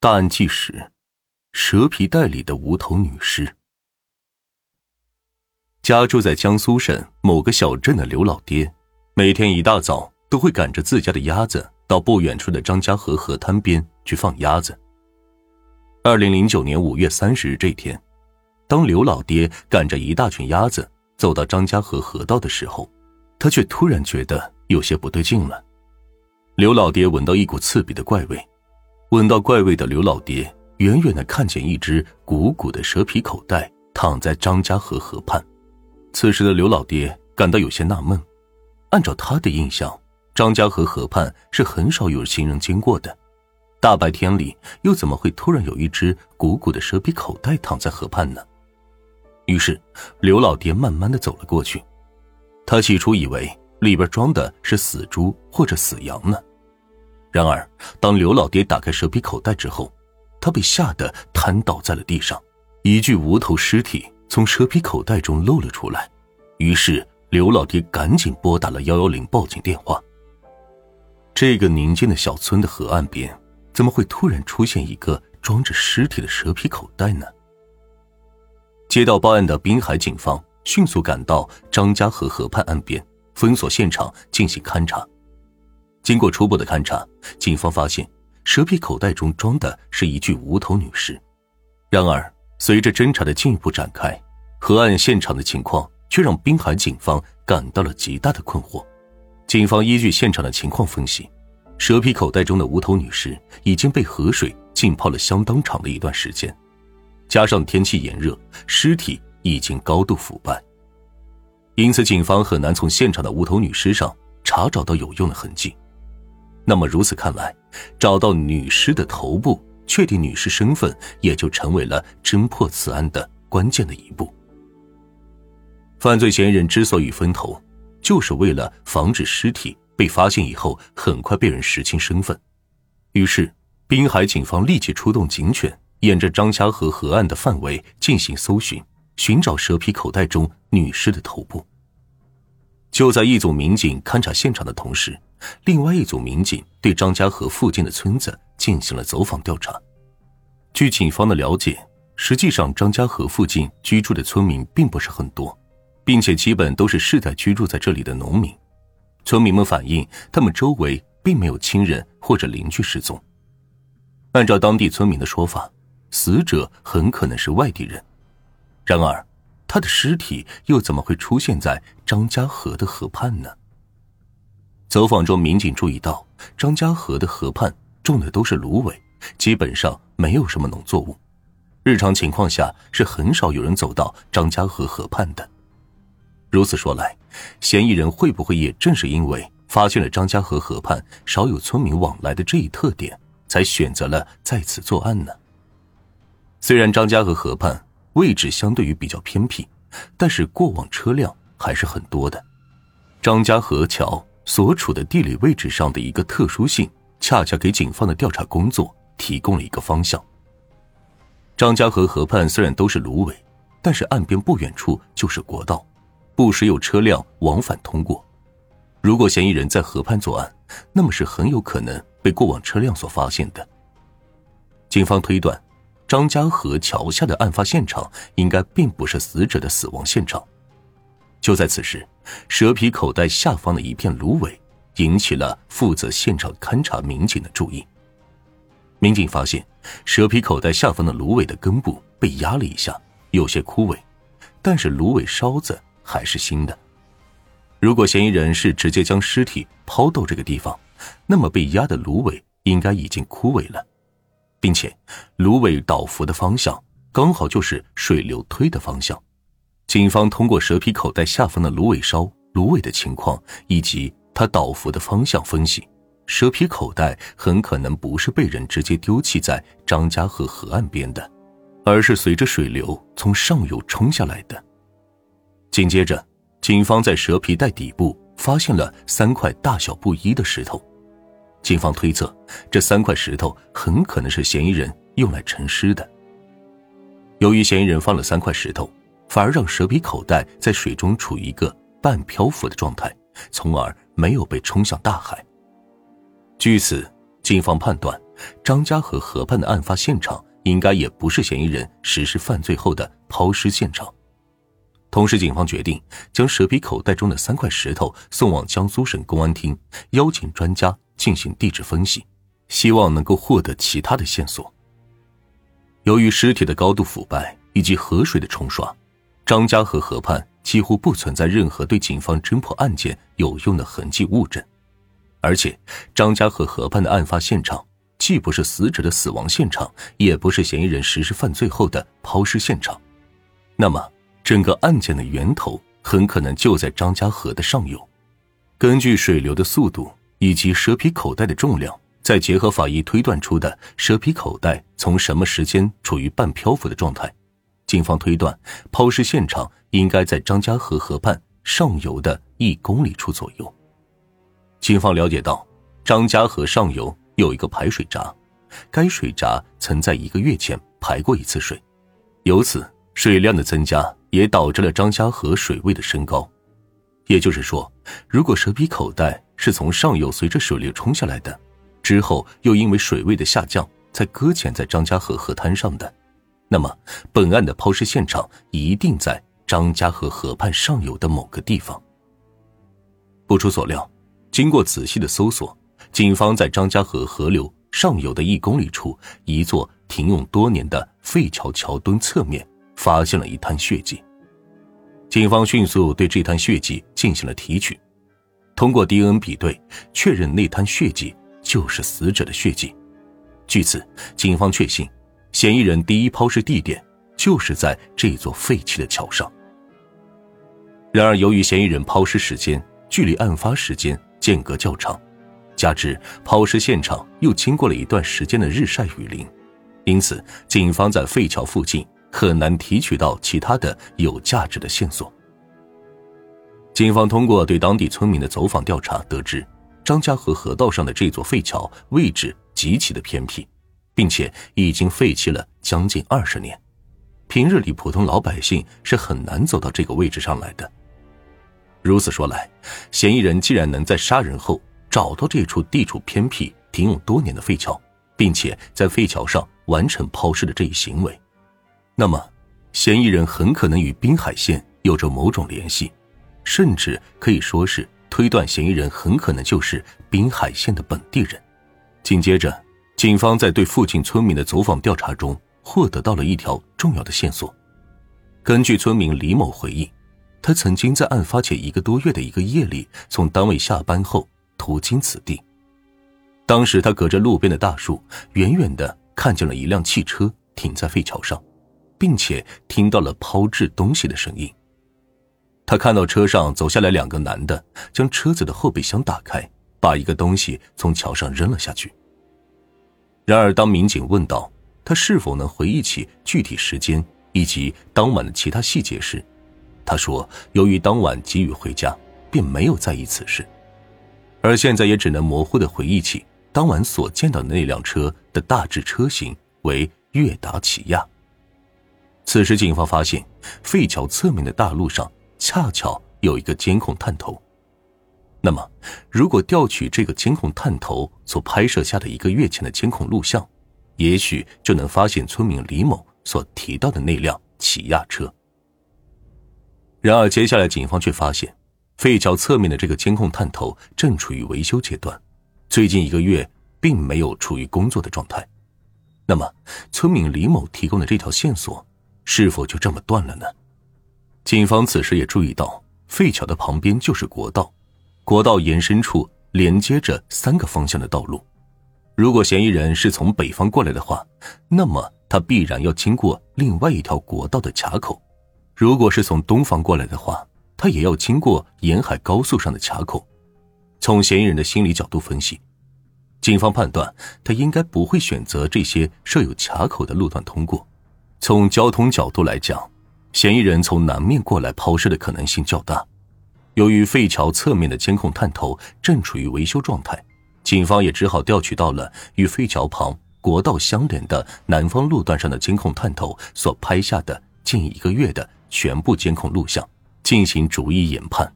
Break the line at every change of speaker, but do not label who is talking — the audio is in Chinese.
大案纪实：蛇皮袋里的无头女尸。家住在江苏省某个小镇的刘老爹，每天一大早都会赶着自家的鸭子到不远处的张家河河滩边去放鸭子。二零零九年五月三十日这天，当刘老爹赶着一大群鸭子走到张家河河道的时候，他却突然觉得有些不对劲了。刘老爹闻到一股刺鼻的怪味。闻到怪味的刘老爹，远远的看见一只鼓鼓的蛇皮口袋躺在张家河河畔。此时的刘老爹感到有些纳闷，按照他的印象，张家河河畔是很少有行人经过的，大白天里又怎么会突然有一只鼓鼓的蛇皮口袋躺在河畔呢？于是，刘老爹慢慢的走了过去。他起初以为里边装的是死猪或者死羊呢。然而，当刘老爹打开蛇皮口袋之后，他被吓得瘫倒在了地上，一具无头尸体从蛇皮口袋中露了出来。于是，刘老爹赶紧拨打了幺幺零报警电话。这个宁静的小村的河岸边，怎么会突然出现一个装着尸体的蛇皮口袋呢？接到报案的滨海警方迅速赶到张家河河畔岸边，封锁现场进行勘查。经过初步的勘查，警方发现蛇皮口袋中装的是一具无头女尸。然而，随着侦查的进一步展开，河岸现场的情况却让滨海警方感到了极大的困惑。警方依据现场的情况分析，蛇皮口袋中的无头女尸已经被河水浸泡了相当长的一段时间，加上天气炎热，尸体已经高度腐败，因此警方很难从现场的无头女尸上查找到有用的痕迹。那么如此看来，找到女尸的头部，确定女尸身份，也就成为了侦破此案的关键的一步。犯罪嫌疑人之所以分头，就是为了防止尸体被发现以后很快被人识清身份。于是，滨海警方立即出动警犬，沿着张家河河岸的范围进行搜寻，寻找蛇皮口袋中女尸的头部。就在一组民警勘察现场的同时，另外一组民警对张家河附近的村子进行了走访调查。据警方的了解，实际上张家河附近居住的村民并不是很多，并且基本都是世代居住在这里的农民。村民们反映，他们周围并没有亲人或者邻居失踪。按照当地村民的说法，死者很可能是外地人。然而，他的尸体又怎么会出现在张家河的河畔呢？走访中，民警注意到张家河的河畔种的都是芦苇，基本上没有什么农作物。日常情况下是很少有人走到张家河河畔的。如此说来，嫌疑人会不会也正是因为发现了张家河河畔少有村民往来的这一特点，才选择了在此作案呢？虽然张家河河畔，位置相对于比较偏僻，但是过往车辆还是很多的。张家河桥所处的地理位置上的一个特殊性，恰恰给警方的调查工作提供了一个方向。张家河河畔虽然都是芦苇，但是岸边不远处就是国道，不时有车辆往返通过。如果嫌疑人在河畔作案，那么是很有可能被过往车辆所发现的。警方推断。张家河桥下的案发现场应该并不是死者的死亡现场。就在此时，蛇皮口袋下方的一片芦苇引起了负责现场勘查民警的注意。民警发现，蛇皮口袋下方的芦苇的根部被压了一下，有些枯萎，但是芦苇梢子还是新的。如果嫌疑人是直接将尸体抛到这个地方，那么被压的芦苇应该已经枯萎了。并且，芦苇倒伏的方向刚好就是水流推的方向。警方通过蛇皮口袋下方的芦苇梢、芦苇的情况以及它倒伏的方向分析，蛇皮口袋很可能不是被人直接丢弃在张家河河岸边的，而是随着水流从上游冲下来的。紧接着，警方在蛇皮袋底部发现了三块大小不一的石头。警方推测，这三块石头很可能是嫌疑人用来沉尸的。由于嫌疑人放了三块石头，反而让蛇皮口袋在水中处于一个半漂浮的状态，从而没有被冲向大海。据此，警方判断张家河河畔的案发现场应该也不是嫌疑人实施犯罪后的抛尸现场。同时，警方决定将蛇皮口袋中的三块石头送往江苏省公安厅，邀请专家进行地质分析，希望能够获得其他的线索。由于尸体的高度腐败以及河水的冲刷，张家河河畔几乎不存在任何对警方侦破案件有用的痕迹物证，而且张家河河畔的案发现场既不是死者的死亡现场，也不是嫌疑人实施犯罪后的抛尸现场，那么。整个案件的源头很可能就在张家河的上游。根据水流的速度以及蛇皮口袋的重量，再结合法医推断出的蛇皮口袋从什么时间处于半漂浮的状态，警方推断抛尸现场应该在张家河河畔上游的一公里处左右。警方了解到，张家河上游有一个排水闸，该水闸曾在一个月前排过一次水，由此水量的增加。也导致了张家河水位的升高，也就是说，如果蛇皮口袋是从上游随着水流冲下来的，之后又因为水位的下降才搁浅在张家河河滩上的，那么本案的抛尸现场一定在张家河河畔上游的某个地方。不出所料，经过仔细的搜索，警方在张家河河流上游的一公里处一座停用多年的废桥桥墩侧面。发现了一滩血迹，警方迅速对这滩血迹进行了提取，通过 DNA 比对，确认那滩血迹就是死者的血迹。据此，警方确信，嫌疑人第一抛尸地点就是在这座废弃的桥上。然而，由于嫌疑人抛尸时间距离案发时间间隔较长，加之抛尸现场又经过了一段时间的日晒雨淋，因此，警方在废桥附近。很难提取到其他的有价值的线索。警方通过对当地村民的走访调查得知，张家河河道上的这座废桥位置极其的偏僻，并且已经废弃了将近二十年，平日里普通老百姓是很难走到这个位置上来的。如此说来，嫌疑人既然能在杀人后找到这处地处偏僻、停用多年的废桥，并且在废桥上完成抛尸的这一行为。那么，嫌疑人很可能与滨海县有着某种联系，甚至可以说是推断嫌疑人很可能就是滨海县的本地人。紧接着，警方在对附近村民的走访调查中，获得到了一条重要的线索。根据村民李某回忆，他曾经在案发前一个多月的一个夜里，从单位下班后途经此地。当时他隔着路边的大树，远远的看见了一辆汽车停在废桥上。并且听到了抛掷东西的声音。他看到车上走下来两个男的，将车子的后备箱打开，把一个东西从桥上扔了下去。然而，当民警问到他是否能回忆起具体时间以及当晚的其他细节时，他说：“由于当晚急于回家，便没有在意此事，而现在也只能模糊的回忆起当晚所见到的那辆车的大致车型为悦达起亚。”此时，警方发现废桥侧面的大路上恰巧有一个监控探头。那么，如果调取这个监控探头所拍摄下的一个月前的监控录像，也许就能发现村民李某所提到的那辆起亚车。然而，接下来警方却发现，废桥侧面的这个监控探头正处于维修阶段，最近一个月并没有处于工作的状态。那么，村民李某提供的这条线索？是否就这么断了呢？警方此时也注意到，废桥的旁边就是国道，国道延伸处连接着三个方向的道路。如果嫌疑人是从北方过来的话，那么他必然要经过另外一条国道的卡口；如果是从东方过来的话，他也要经过沿海高速上的卡口。从嫌疑人的心理角度分析，警方判断他应该不会选择这些设有卡口的路段通过。从交通角度来讲，嫌疑人从南面过来抛尸的可能性较大。由于废桥侧面的监控探头正处于维修状态，警方也只好调取到了与废桥旁国道相连的南方路段上的监控探头所拍下的近一个月的全部监控录像，进行逐一研判。